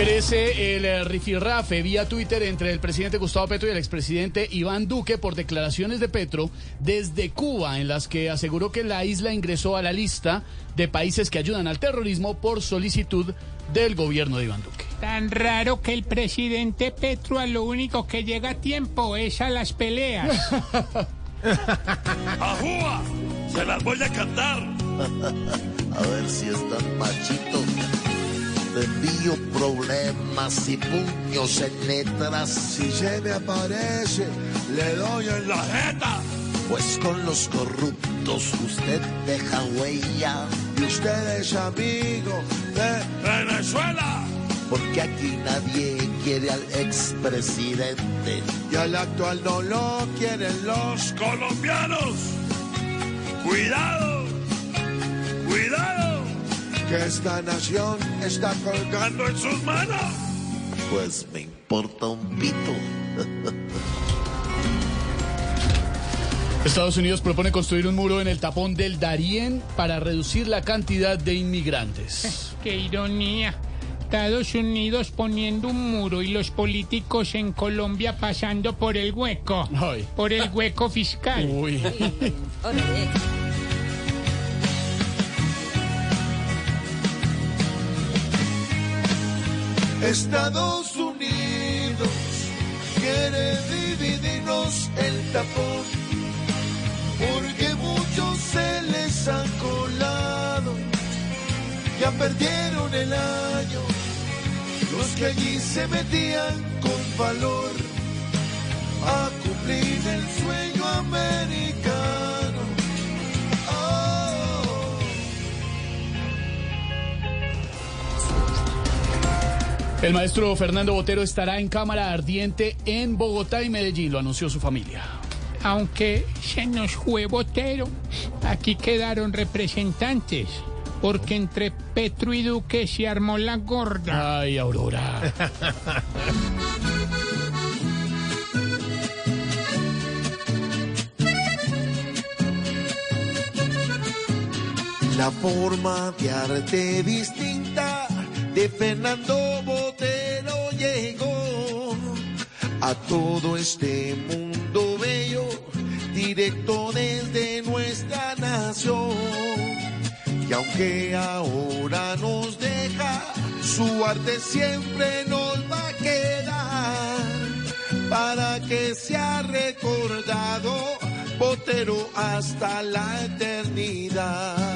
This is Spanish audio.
Crece el eh, rifirrafe vía Twitter entre el presidente Gustavo Petro y el expresidente Iván Duque por declaraciones de Petro desde Cuba, en las que aseguró que la isla ingresó a la lista de países que ayudan al terrorismo por solicitud del gobierno de Iván Duque. Tan raro que el presidente Petro a lo único que llega a tiempo es a las peleas. ¡Ajúa! ¡Se las voy a cantar! A ver si están machitos. Te envío problemas y puños en letras. Si se me aparece, le doy en la jeta. Pues con los corruptos usted deja huella. Y usted es amigo de Venezuela. Porque aquí nadie quiere al expresidente. Y al actual no lo quieren los colombianos. Cuidado, esta nación está colgando en sus manos. Pues me importa un pito. Estados Unidos propone construir un muro en el tapón del Darién para reducir la cantidad de inmigrantes. Qué ironía. Estados Unidos poniendo un muro y los políticos en Colombia pasando por el hueco. Ay. Por el hueco fiscal. Uy. Estados Unidos quiere dividirnos el tapón, porque muchos se les han colado, ya perdieron el año, los que allí se metían con valor El maestro Fernando Botero estará en cámara ardiente en Bogotá y Medellín, lo anunció su familia. Aunque se nos fue Botero, aquí quedaron representantes. Porque entre Petro y Duque se armó la gorda. Ay, Aurora. La forma de arte distinta de Fernando Botero llegó a todo este mundo bello, directo desde nuestra nación. Y aunque ahora nos deja, su arte siempre nos va a quedar para que sea recordado Botero hasta la eternidad.